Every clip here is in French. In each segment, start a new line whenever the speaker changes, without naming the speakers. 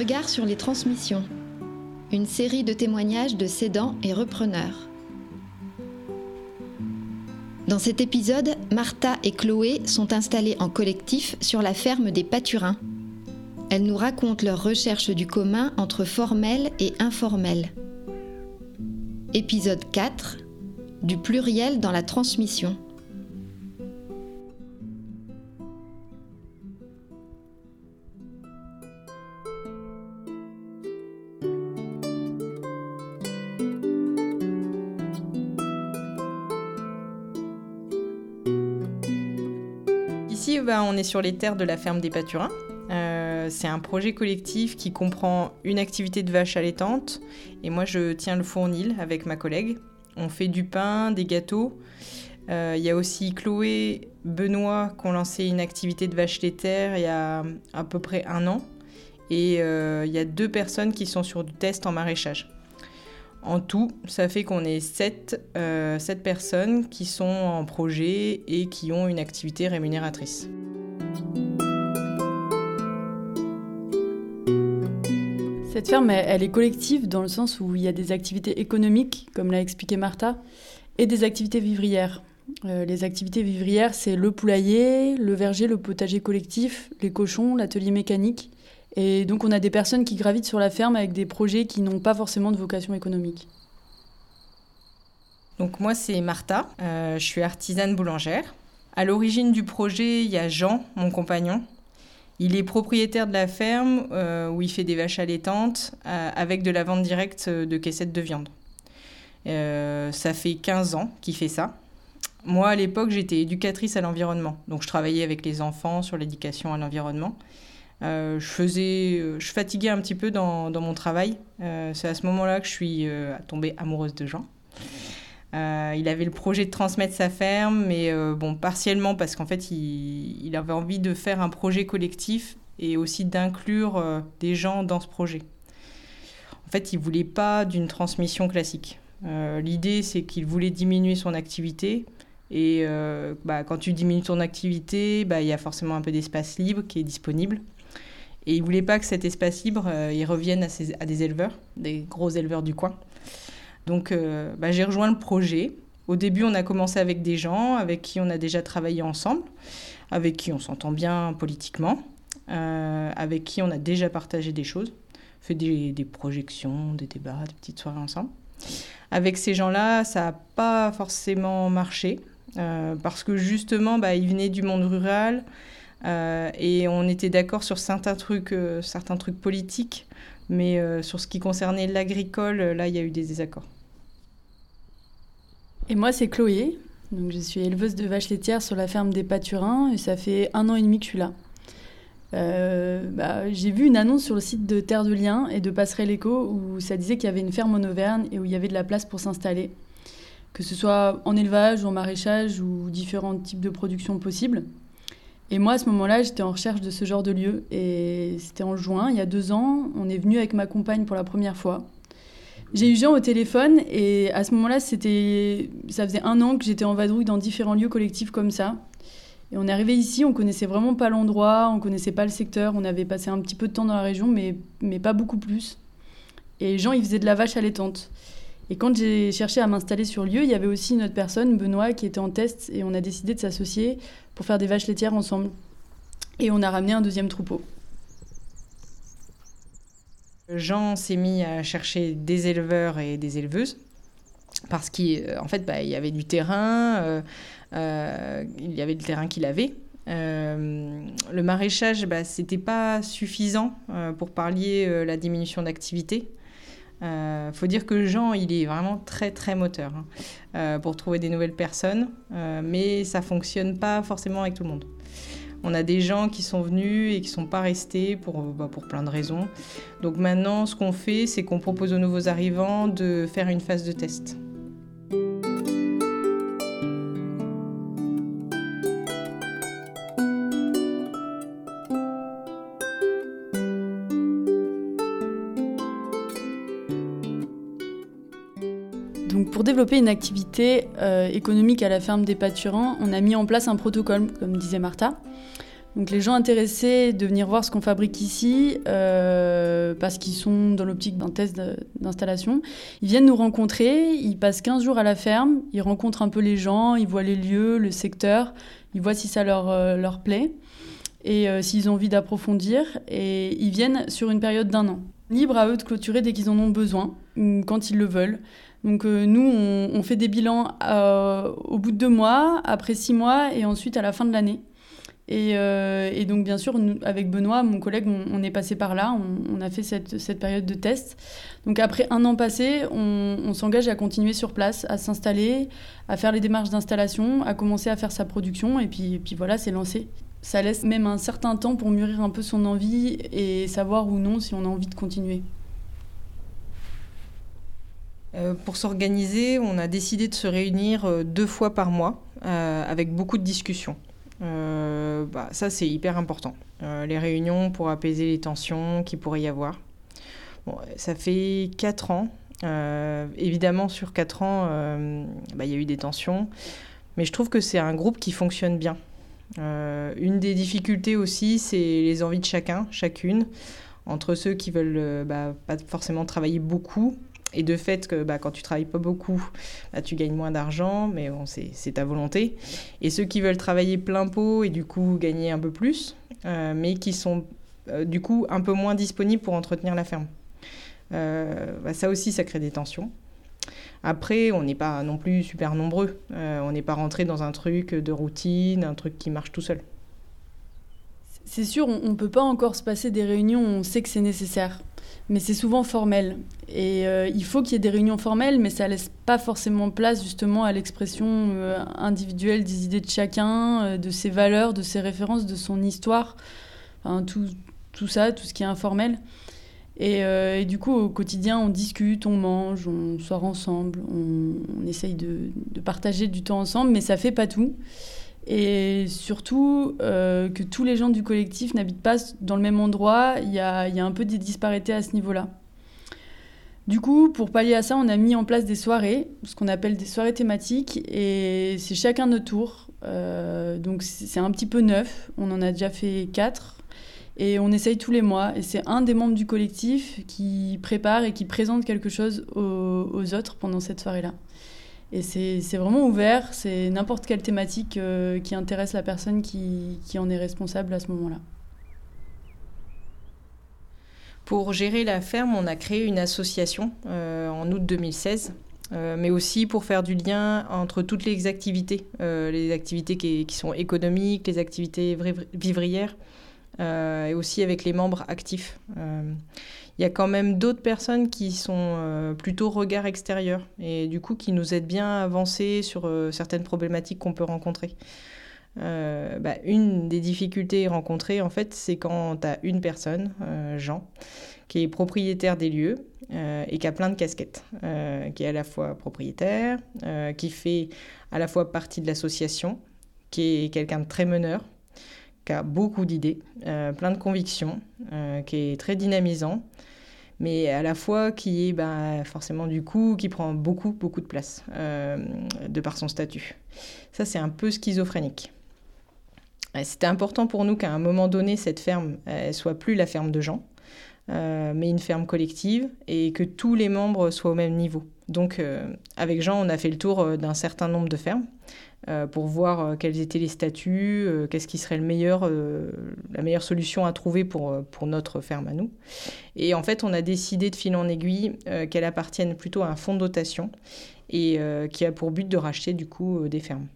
Regard sur les transmissions. Une série de témoignages de cédants et repreneurs. Dans cet épisode, Martha et Chloé sont installées en collectif sur la ferme des Pâturins. Elles nous racontent leur recherche du commun entre formel et informel. Épisode 4 Du pluriel dans la transmission.
On est sur les terres de la ferme des Pâturins. Euh, c'est un projet collectif qui comprend une activité de vache allaitante et moi je tiens le fournil avec ma collègue. On fait du pain, des gâteaux. Euh, il y a aussi Chloé, Benoît qui ont lancé une activité de vache laitière il y a à peu près un an. Et euh, il y a deux personnes qui sont sur du test en maraîchage. En tout, ça fait qu'on est sept, sept personnes qui sont en projet et qui ont une activité rémunératrice.
Cette ferme, elle, est collective dans le sens où il y a des activités économiques, comme l'a expliqué Martha, et des activités vivrières. Euh, les activités vivrières, c'est le poulailler, le verger, le potager collectif, les cochons, l'atelier mécanique. Et donc on a des personnes qui gravitent sur la ferme avec des projets qui n'ont pas forcément de vocation économique.
Donc moi c'est Martha, euh, je suis artisane boulangère. À l'origine du projet, il y a Jean, mon compagnon, il est propriétaire de la ferme euh, où il fait des vaches allaitantes euh, avec de la vente directe de caissettes de viande. Ça fait 15 ans qu'il fait ça. Moi, à l'époque, j'étais éducatrice à l'environnement. Donc, je travaillais avec les enfants sur l'éducation à l'environnement. Je faisais, je fatiguais un petit peu dans, mon travail. c'est à ce moment-là que je suis tombée amoureuse de Jean. Euh, il avait le projet de transmettre sa ferme, mais euh, bon, partiellement parce qu'en fait, il, avait envie de faire un projet collectif et aussi d'inclure euh, des gens dans ce projet. En fait, il voulait pas d'une transmission classique. L'idée, c'est qu'il voulait diminuer son activité. Et bah, quand tu diminues ton activité, bah, il y a forcément un peu d'espace libre qui est disponible. Et il voulait pas que cet espace libre, il revienne à, à des éleveurs, des gros éleveurs du coin. Donc euh, bah, j'ai rejoint le projet. Au début, on a commencé avec des gens avec qui on a déjà travaillé ensemble, avec qui on s'entend bien politiquement, euh, avec qui on a déjà partagé des choses, fait des, projections, des débats, des petites soirées ensemble. Avec ces gens-là, ça n'a pas forcément marché, euh, parce que justement, bah, ils venaient du monde rural, et on était d'accord sur certains trucs, certains trucs politiques, mais euh, sur ce qui concernait l'agricole, là, il y a eu des désaccords.
Et moi, c'est Chloé. Donc, je suis éleveuse de vaches laitières sur la ferme des Pâturins et ça fait un an et demi que je suis là. Euh, bah, j'ai vu une annonce sur le site de Terre de Liens et de Passerelle Éco où ça disait qu'il y avait une ferme en Auvergne et où il y avait de la place pour s'installer, que ce soit en élevage ou en maraîchage ou différents types de production possibles. Et moi, à ce moment-là, j'étais en recherche de ce genre de lieu. Et c'était en juin, il y a deux ans. On est venu avec ma compagne pour la première fois. J'ai eu Jean au téléphone et à ce moment-là, c'était, ça faisait un an que j'étais en vadrouille dans différents lieux collectifs comme ça. Et on est arrivé ici, on connaissait vraiment pas l'endroit, on connaissait pas le secteur, on avait passé un petit peu de temps dans la région, mais, mais pas beaucoup plus. Et Jean, il faisait de la vache allaitante. Et quand j'ai cherché à m'installer sur lieu, il y avait aussi une autre personne, Benoît, qui était en test et on a décidé de s'associer pour faire des vaches laitières ensemble. Et on a ramené un deuxième troupeau.
Jean s'est mis à chercher des éleveurs et des éleveuses parce qu'en fait, bah, il y avait du terrain, euh, euh, il y avait le terrain qu'il avait. Euh, le maraîchage, bah, c'était pas suffisant pour pallier la diminution d'activité. Euh, faut dire que Jean, il est vraiment très très moteur hein, euh, pour trouver des nouvelles personnes, euh, mais ça fonctionne pas forcément avec tout le monde. On a des gens qui sont venus et qui sont pas restés pour, bah, pour plein de raisons. Donc maintenant, ce qu'on fait, c'est qu'on propose aux nouveaux arrivants de faire une phase de test.
Développer une activité euh, économique à la ferme des pâturants, on a mis en place un protocole, comme disait Martha. Donc les gens intéressés de venir voir ce qu'on fabrique ici, euh, parce qu'ils sont dans l'optique d'un test d'installation, ils viennent nous rencontrer, ils passent 15 jours à la ferme, ils rencontrent un peu les gens, ils voient les lieux, le secteur, ils voient si ça leur, euh, leur plaît et euh, s'ils ont envie d'approfondir, et ils viennent sur une période d'un an. Libre à eux de clôturer dès qu'ils en ont besoin, quand ils le veulent. Donc nous, on, fait des bilans au bout de deux mois, après six mois et ensuite à la fin de l'année. Euh, et, donc, bien sûr, avec Benoît, mon collègue, on, est passé par là, on, a fait cette, période de test. Donc, après un an passé, on, s'engage à continuer sur place, à s'installer, à faire les démarches d'installation, à commencer à faire sa production, et puis, puis voilà, c'est lancé. Ça laisse même un certain temps pour mûrir un peu son envie et savoir ou non si on a envie de continuer.
Euh, pour s'organiser, on a décidé de se réunir euh, deux fois par mois avec beaucoup de discussions. Euh, bah, ça, c'est hyper important. Euh, les réunions pour apaiser les tensions qu'il pourrait y avoir. Ça fait 4 ans. Euh, évidemment, sur 4 ans, bah, il y a eu des tensions. Mais je trouve que c'est un groupe qui fonctionne bien. une des difficultés aussi, c'est les envies de chacun, chacune. Entre ceux qui veulent bah, pas forcément travailler beaucoup et de fait que bah, quand tu travailles pas beaucoup, bah, tu gagnes moins d'argent, mais c'est ta volonté. Et ceux qui veulent travailler plein pot et du coup gagner un peu plus, euh, mais qui sont euh, du coup un peu moins disponibles pour entretenir la ferme. Euh, bah, ça aussi, ça crée des tensions. Après, on n'est pas non plus super nombreux. on n'est pas rentré dans un truc de routine, un truc qui marche tout seul.
C'est sûr, on ne peut pas encore se passer des réunions on sait que c'est nécessaire mais c'est souvent formel. Et euh, il faut qu'il y ait des réunions formelles, mais ça laisse pas forcément place justement à l'expression euh, individuelle des idées de chacun, euh, de ses valeurs, de ses références, de son histoire, enfin, tout, tout ça, tout ce qui est informel. Et, du coup, au quotidien, on discute, on mange, on sort ensemble, on, essaye de, de, partager du temps ensemble, mais ça fait pas tout et surtout euh, que tous les gens du collectif n'habitent pas dans le même endroit. Il y a, un peu des disparités à ce niveau-là. Du coup, pour pallier à ça, on a mis en place des soirées, ce qu'on appelle des soirées thématiques, et c'est chacun notre tour. Euh, donc c'est un petit peu neuf, on en a déjà fait quatre, et on essaye tous les mois. Et c'est un des membres du collectif qui prépare et qui présente quelque chose aux autres pendant cette soirée-là. Et c'est vraiment ouvert, c'est n'importe quelle thématique euh, qui intéresse la personne qui, qui en est responsable à ce moment-là.
Pour gérer la ferme, on a créé une association euh, en août 2016, euh, mais aussi pour faire du lien entre toutes les activités, les activités qui, qui, sont économiques, les activités vivrières, et aussi avec les membres actifs il y a quand même d'autres personnes qui sont euh, plutôt regard extérieur et du coup qui nous aident bien à avancer sur euh, certaines problématiques qu'on peut rencontrer. Euh, bah, une des difficultés rencontrées, en fait, c'est quand tu as une personne, Jean, qui est propriétaire des lieux et qui a plein de casquettes, qui est à la fois propriétaire, qui fait à la fois partie de l'association, qui est quelqu'un de très meneur, a beaucoup d'idées, plein de convictions, qui est très dynamisant mais à la fois qui est bah, forcément du coup, qui prend beaucoup, beaucoup de place euh, de par son statut. Ça, c'est un peu schizophrénique. C'était important pour nous qu'à un moment donné, cette ferme, elle soit plus la ferme de gens, euh, mais une ferme collective et que tous les membres soient au même niveau. Donc, euh, avec Jean, on a fait le tour d'un certain nombre de fermes. Euh, pour voir euh, quels étaient les statuts, euh, qu'est-ce qui serait le meilleur, la meilleure solution à trouver pour, notre ferme à nous. Et en fait, on a décidé de fil en aiguille qu'elle appartienne plutôt à un fonds de dotation et qui a pour but de racheter du coup des fermes.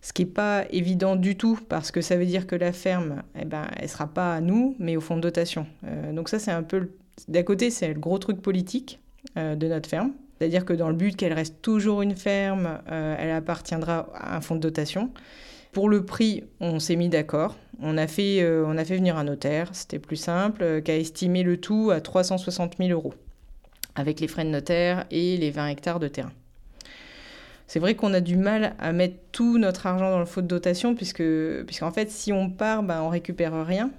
Ce qui n'est pas évident du tout parce que ça veut dire que la ferme, eh ben, elle sera pas à nous, mais au fonds de dotation. donc ça, c'est un peu... D'un côté, c'est le gros truc politique de notre ferme. C'est-à-dire que dans le but qu'elle reste toujours une ferme, euh, elle appartiendra à un fonds de dotation. Pour le prix, on s'est mis d'accord. On, a fait, euh, on a fait venir un notaire, c'était plus simple, euh, qui a estimé le tout à 360 000 euros, avec les frais de notaire et les 20 hectares de terrain. C'est vrai qu'on a du mal à mettre tout notre argent dans le fonds de dotation, puisque, puisqu'en fait, si on part, bah, on récupère rien.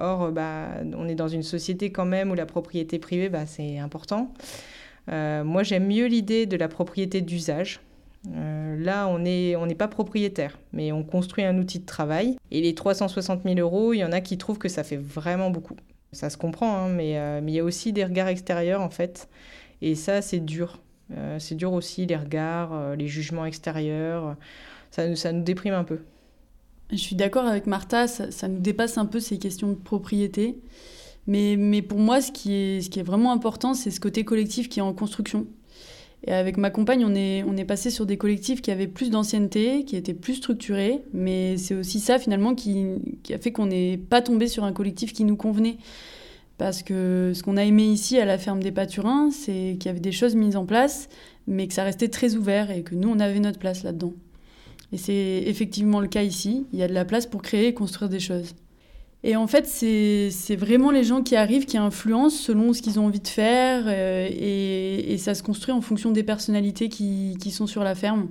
or, bah, on est dans une société quand même où la propriété privée, bah, c'est important. Euh, moi, j'aime mieux l'idée de la propriété d'usage. là, on n'est pas propriétaire, mais on construit un outil de travail. Et les 360 000 euros, il y en a qui trouvent que ça fait vraiment beaucoup. Ça se comprend, hein, mais il y a aussi des regards extérieurs, en fait. Et ça, c'est dur. c'est dur aussi, les regards, les jugements extérieurs. Ça nous déprime un peu.
Je suis d'accord avec Martha, ça, nous dépasse un peu ces questions de propriété. Mais, pour moi, ce qui est, vraiment important, c'est ce côté collectif qui est en construction. Et avec ma compagne, on est, on est passé sur des collectifs qui avaient plus d'ancienneté, qui étaient plus structurés. Mais c'est aussi ça, finalement, qui, qui a fait qu'on n'est pas tombé sur un collectif qui nous convenait. Parce que ce qu'on a aimé ici à la ferme des Pâturins, c'est qu'il y avait des choses mises en place, mais que ça restait très ouvert et que nous, on avait notre place là-dedans. Et c'est effectivement le cas ici. Il y a de la place pour créer et construire des choses. Et en fait, c'est vraiment les gens qui arrivent qui influencent selon ce qu'ils ont envie de faire. Euh, et, ça se construit en fonction des personnalités qui, sont sur la ferme.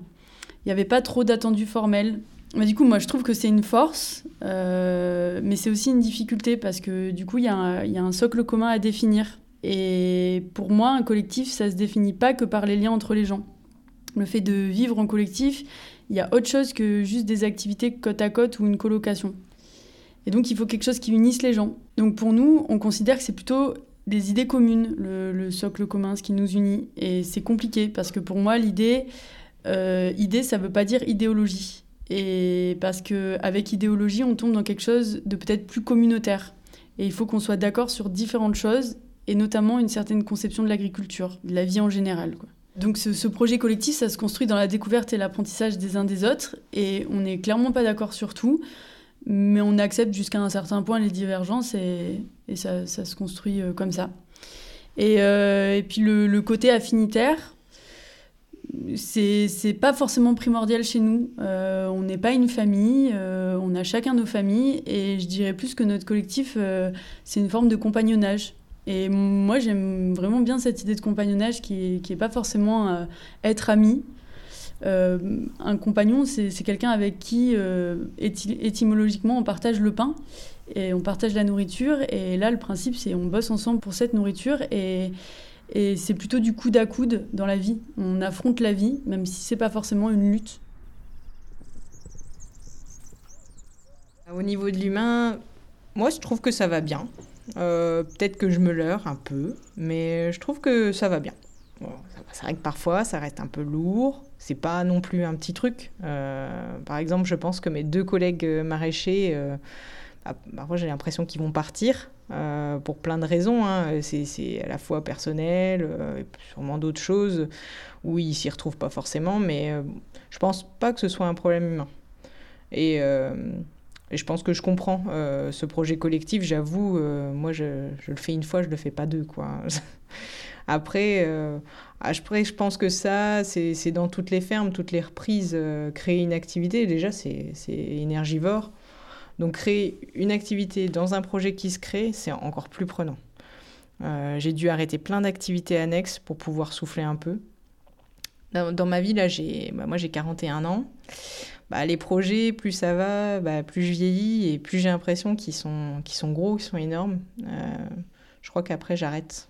Il n'y avait pas trop d'attendus formels. Mais du coup, moi, je trouve que c'est une force, euh, mais c'est aussi une difficulté parce que du coup, il y, y, a un socle commun à définir. Et pour moi, un collectif, ça se définit pas que par les liens entre les gens. Le fait de vivre en collectif, il y a autre chose que juste des activités côte à côte ou une colocation. Et donc il faut quelque chose qui unisse les gens. Donc pour nous, on considère que c'est plutôt des idées communes, le, socle commun, ce qui nous unit. Et c'est compliqué parce que pour moi, l'idée, euh, idée, ça ne veut pas dire idéologie. Et parce qu'avec idéologie, on tombe dans quelque chose de peut-être plus communautaire. Et il faut qu'on soit d'accord sur différentes choses, et notamment une certaine conception de l'agriculture, de la vie en général. Donc ce, projet collectif, ça se construit dans la découverte et l'apprentissage des uns des autres, et on n'est clairement pas d'accord sur tout, mais on accepte jusqu'à un certain point les divergences, et, ça, se construit euh, comme ça. Et, euh, puis le, côté affinitaire, c'est pas forcément primordial chez nous. Euh, on n'est pas une famille, on a chacun nos familles, et je dirais plus que notre collectif, c'est une forme de compagnonnage. Et moi, j'aime vraiment bien cette idée de compagnonnage qui n'est pas forcément être ami. Euh, un compagnon, c'est quelqu'un avec qui, euh, étymologiquement, on partage le pain et on partage la nourriture. Et là, le principe, c'est on bosse ensemble pour cette nourriture. Et, c'est plutôt du coude à coude dans la vie. On affronte la vie, même si c'est pas forcément une lutte.
Au niveau de l'humain, moi, je trouve que ça va bien. Euh, peut-être que je me leurre un peu, mais je trouve que ça va bien. C'est vrai que parfois ça reste un peu lourd. C'est pas non plus un petit truc. Euh, par exemple, je pense que mes deux collègues maraîchers, euh, bah, parfois j'ai l'impression qu'ils vont partir pour plein de raisons. Hein. C'est à la fois personnel, et sûrement d'autres choses où ils s'y retrouvent pas forcément, mais je pense pas que ce soit un problème humain. Et je pense que je comprends euh, ce projet collectif. J'avoue, euh, moi, je, je, le fais une fois, je le fais pas deux, quoi. après, euh, après, je pense que ça, c'est dans toutes les fermes, toutes les reprises. créer une activité, déjà, c'est énergivore. Donc, créer une activité dans un projet qui se crée, c'est encore plus prenant. j'ai dû arrêter plein d'activités annexes pour pouvoir souffler un peu. Dans, ma vie, là, bah, moi j'ai 41 ans. Bah, les projets, plus ça va, bah, plus je vieillis et plus j'ai l'impression qu'ils sont, sont gros, qu'ils sont énormes. Euh, je crois qu'après, j'arrête.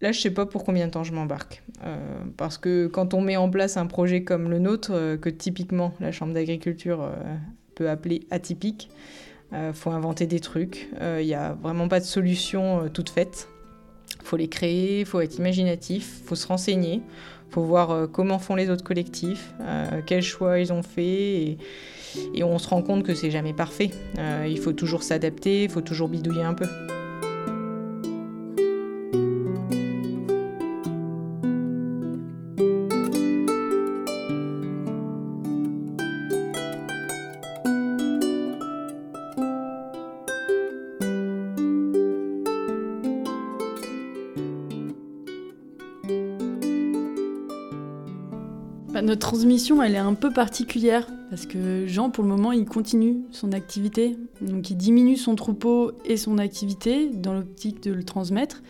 Là, je sais pas pour combien de temps je m'embarque. Euh, parce que quand on met en place un projet comme le nôtre, euh, que typiquement la Chambre d'agriculture peut appeler atypique, faut inventer des trucs. Il n'y a vraiment pas de solution toute faite. Faut les créer, faut être imaginatif, faut se renseigner faut voir euh, comment font les autres collectifs, euh, quels choix ils ont fait. Et, on se rend compte que c'est jamais parfait. Euh, il faut toujours s'adapter, il faut toujours bidouiller un peu.
Transmission, elle est un peu particulière parce que Jean, pour le moment, il continue son activité. Donc, il diminue son troupeau et son activité dans l'optique de le transmettre,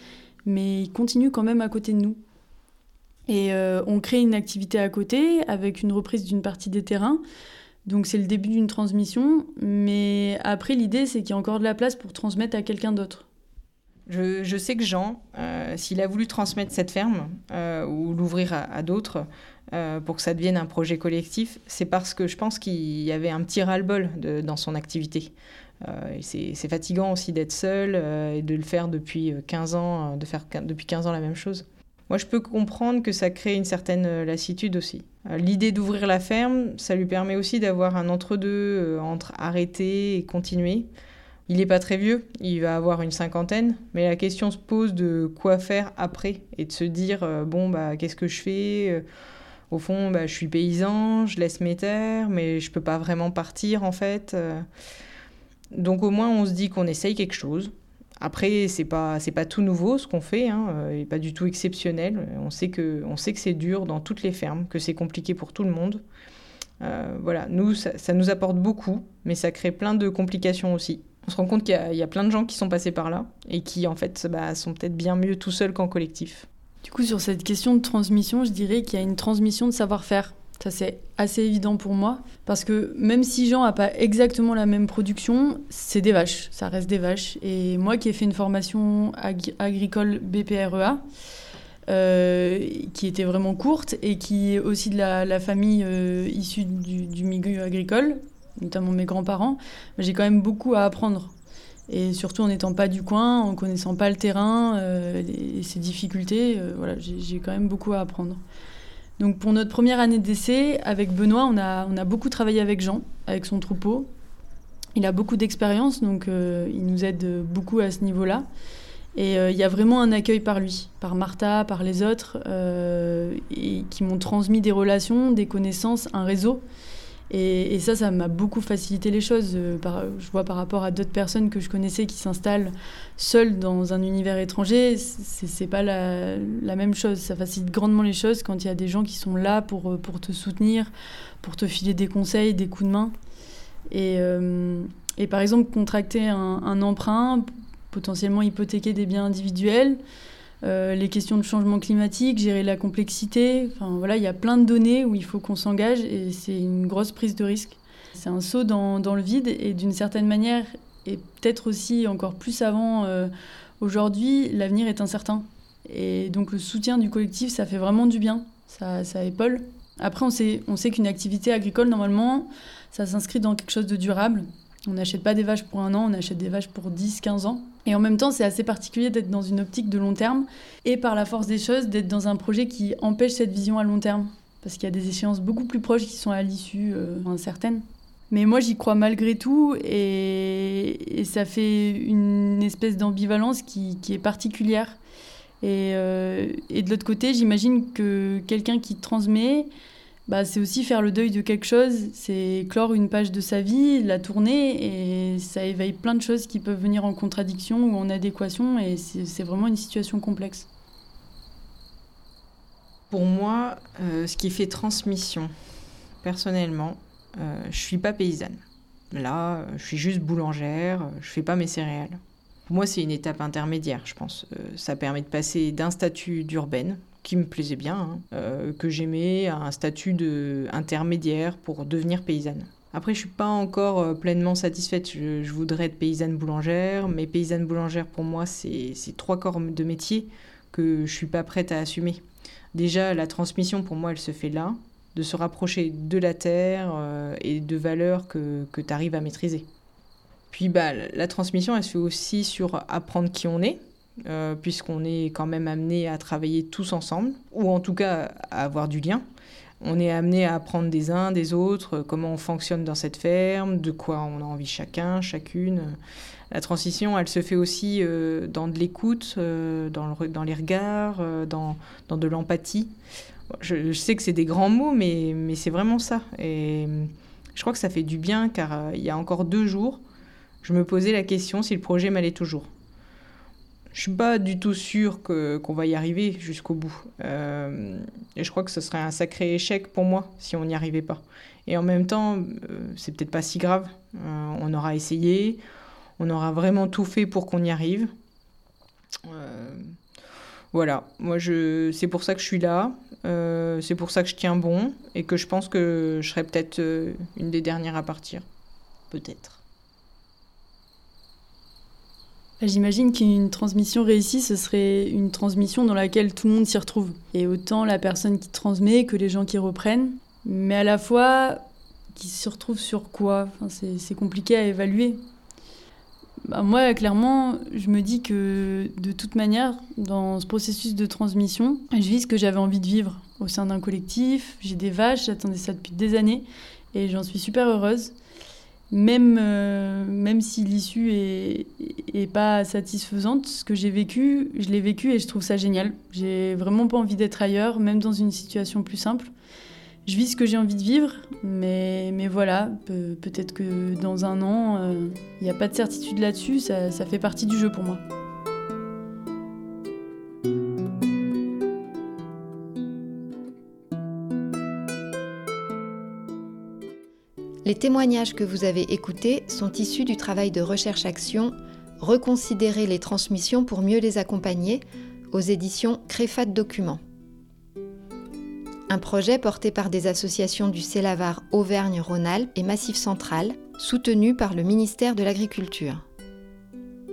mais il continue quand même à côté de nous. Et euh, on crée une activité à côté avec une reprise d'une partie des terrains. Donc, c'est le début d'une transmission, mais après, l'idée, c'est qu'il y a encore de la place pour transmettre à quelqu'un d'autre.
Je, sais que Jean, euh, s'il a voulu transmettre cette ferme euh, ou l'ouvrir à, d'autres, pour que ça devienne un projet collectif, c'est parce que je pense qu'il y avait un petit ras-le-bol dans son activité. c'est fatigant aussi d'être seul et de le faire depuis 15 ans, de faire depuis 15 ans la même chose. Moi, je peux comprendre que ça crée une certaine euh, lassitude aussi. Euh, l'idée d'ouvrir la ferme, ça lui permet aussi d'avoir un entre-deux euh, entre arrêter et continuer. Il n'est pas très vieux, il va avoir une cinquantaine, mais la question se pose de quoi faire après et de se dire bon bah qu'est-ce que je fais Au fond, bah, je suis paysan, je laisse mes terres, mais je peux pas vraiment partir en fait. Donc au moins on se dit qu'on essaye quelque chose, après, c'est pas c'est pas tout nouveau ce qu'on fait, hein, et pas du tout exceptionnel. On sait que on sait que c'est dur dans toutes les fermes, que c'est compliqué pour tout le monde. Euh, voilà, nous ça, nous apporte beaucoup, mais ça crée plein de complications aussi. On se rend compte qu'il y, a plein de gens qui sont passés par là et qui en fait bah, sont peut-être bien mieux tout seuls qu'en collectif.
Du coup, sur cette question de transmission, je dirais qu'il y a une transmission de savoir-faire. Ça, c'est assez évident pour moi. Parce que même si Jean n'a pas exactement la même production, c'est des vaches. Ça reste des vaches. Et moi qui ai fait une formation agricole BPREA, euh, qui était vraiment courte et qui est aussi de la, famille euh, issue du, milieu agricole, notamment mes grands-parents, j'ai quand même beaucoup à apprendre. Et surtout en n'étant pas du coin, en connaissant pas le terrain euh, et ses difficultés, voilà, j'ai quand même beaucoup à apprendre. Donc pour notre première année d'essai, avec Benoît, on a, on a beaucoup travaillé avec Jean, avec son troupeau. Il a beaucoup d'expérience, donc euh, il nous aide beaucoup à ce niveau-là. Et euh, il y a vraiment un accueil par lui, par Martha, par les autres, euh, qui m'ont transmis des relations, des connaissances, un réseau. Et, ça, ça m'a beaucoup facilité les choses. Euh, je vois par rapport à d'autres personnes que je connaissais qui s'installent seules dans un univers étranger, c'est pas la, même chose. Ça facilite grandement les choses quand il y a des gens qui sont là pour, euh, te soutenir, pour te filer des conseils, des coups de main. Et, euh, par exemple, contracter un emprunt, potentiellement hypothéquer des biens individuels, euh, les questions de changement climatique, gérer la complexité. Enfin, voilà, il y a plein de données où il faut qu'on s'engage et c'est une grosse prise de risque. C'est un saut dans, le vide et d'une certaine manière, et peut-être aussi encore plus avant, euh, aujourd'hui, l'avenir est incertain. Et donc le soutien du collectif, ça fait vraiment du bien, ça, ça épaule. Après, on sait, on sait qu'une activité agricole, normalement, ça s'inscrit dans quelque chose de durable. On n'achète pas des vaches pour un an, on achète des vaches pour 10, 15 ans. Et en même temps, c'est assez particulier d'être dans une optique de long terme et par la force des choses, d'être dans un projet qui empêche cette vision à long terme. Parce qu'il y a des échéances beaucoup plus proches qui sont à l'issue euh, incertaine. Mais moi, j'y crois malgré tout et, ça fait une espèce d'ambivalence qui, est particulière. Euh, et de l'autre côté, j'imagine que quelqu'un qui transmet, bah, c'est aussi faire le deuil de quelque chose, c'est clore une page de sa vie, la tourner, et ça éveille plein de choses qui peuvent venir en contradiction ou en adéquation, et c'est vraiment une situation complexe.
Pour moi, euh, ce qui fait transmission, personnellement, euh, je suis pas paysanne. Là, je suis juste boulangère, je fais pas mes céréales. Pour moi, c'est une étape intermédiaire, je pense. Euh, ça permet de passer d'un statut d'urbaine, qui me plaisait bien, hein, euh, que j'aimais, à un statut de intermédiaire pour devenir paysanne. Après, je suis pas encore euh, pleinement satisfaite. Je, voudrais être paysanne boulangère, mais paysanne boulangère pour moi, c'est trois corps de métier que je suis pas prête à assumer. Déjà, la transmission pour moi, elle se fait là, de se rapprocher de la terre euh, et de valeurs que, que tu arrives à maîtriser. Puis bah, la transmission, elle se fait aussi sur apprendre qui on est, euh, puisqu'on est quand même amené à travailler tous ensemble, ou en tout cas à avoir du lien. On est amené à apprendre des uns, des autres, comment on fonctionne dans cette ferme, de quoi on a envie chacun, chacune. La transition, elle se fait aussi euh, dans de l'écoute, euh, dans, les regards, dans, de l'empathie. Je, je, sais que c'est des grands mots, mais, mais c'est vraiment ça. Et je crois que ça fait du bien, car il y a encore deux jours, je me posais la question si le projet m'allait toujours. Je suis pas du tout sûre qu'on va y arriver jusqu'au bout. Euh, et je crois que ce serait un sacré échec pour moi si on n'y arrivait pas. Et en même temps, euh, c'est peut-être pas si grave. Euh, on aura essayé, on aura vraiment tout fait pour qu'on y arrive. voilà, moi je, c'est pour ça que je suis là, c'est pour ça que je tiens bon et que je pense que je serai peut-être une des dernières à partir. Peut-être.
bah, J'imagine qu'une transmission réussie, ce serait une transmission dans laquelle tout le monde s'y retrouve. Et autant la personne qui transmet que les gens qui reprennent. Mais à la fois, qui se retrouvent sur quoi? C'est compliqué à évaluer. Bah, moi, clairement, je me dis que de toute manière, dans ce processus de transmission, je vis ce que j'avais envie de vivre au sein d'un collectif. J'ai des vaches, j'attendais ça depuis des années et j'en suis super heureuse. Même, euh, même si l'issue est, pas satisfaisante, ce que j'ai vécu, je l'ai vécu et je trouve ça génial. J'ai vraiment pas envie d'être ailleurs, même dans une situation plus simple je vis ce que j'ai envie de vivre, mais, mais voilà, peut-être que dans un an, il euh, n'y a pas de certitude là-dessus, ça, ça fait partie du jeu pour moi.
Les témoignages que vous avez écoutés sont issus du travail de recherche-action Reconsidérer les transmissions pour mieux les accompagner aux éditions Créfat Documents un projet porté par des associations du Célavar Auvergne-Rhône-Alpes et Massif Central, soutenu par le ministère de l'Agriculture.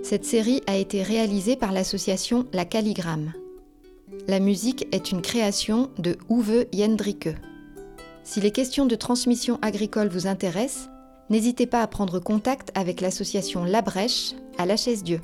Cette série a été réalisée par l'association La Calligramme. La musique est une création de Uwe Jendricke. Si les questions de transmission agricole vous intéressent, n'hésitez pas à prendre contact avec l'association La Brèche à La Chaise-Dieu.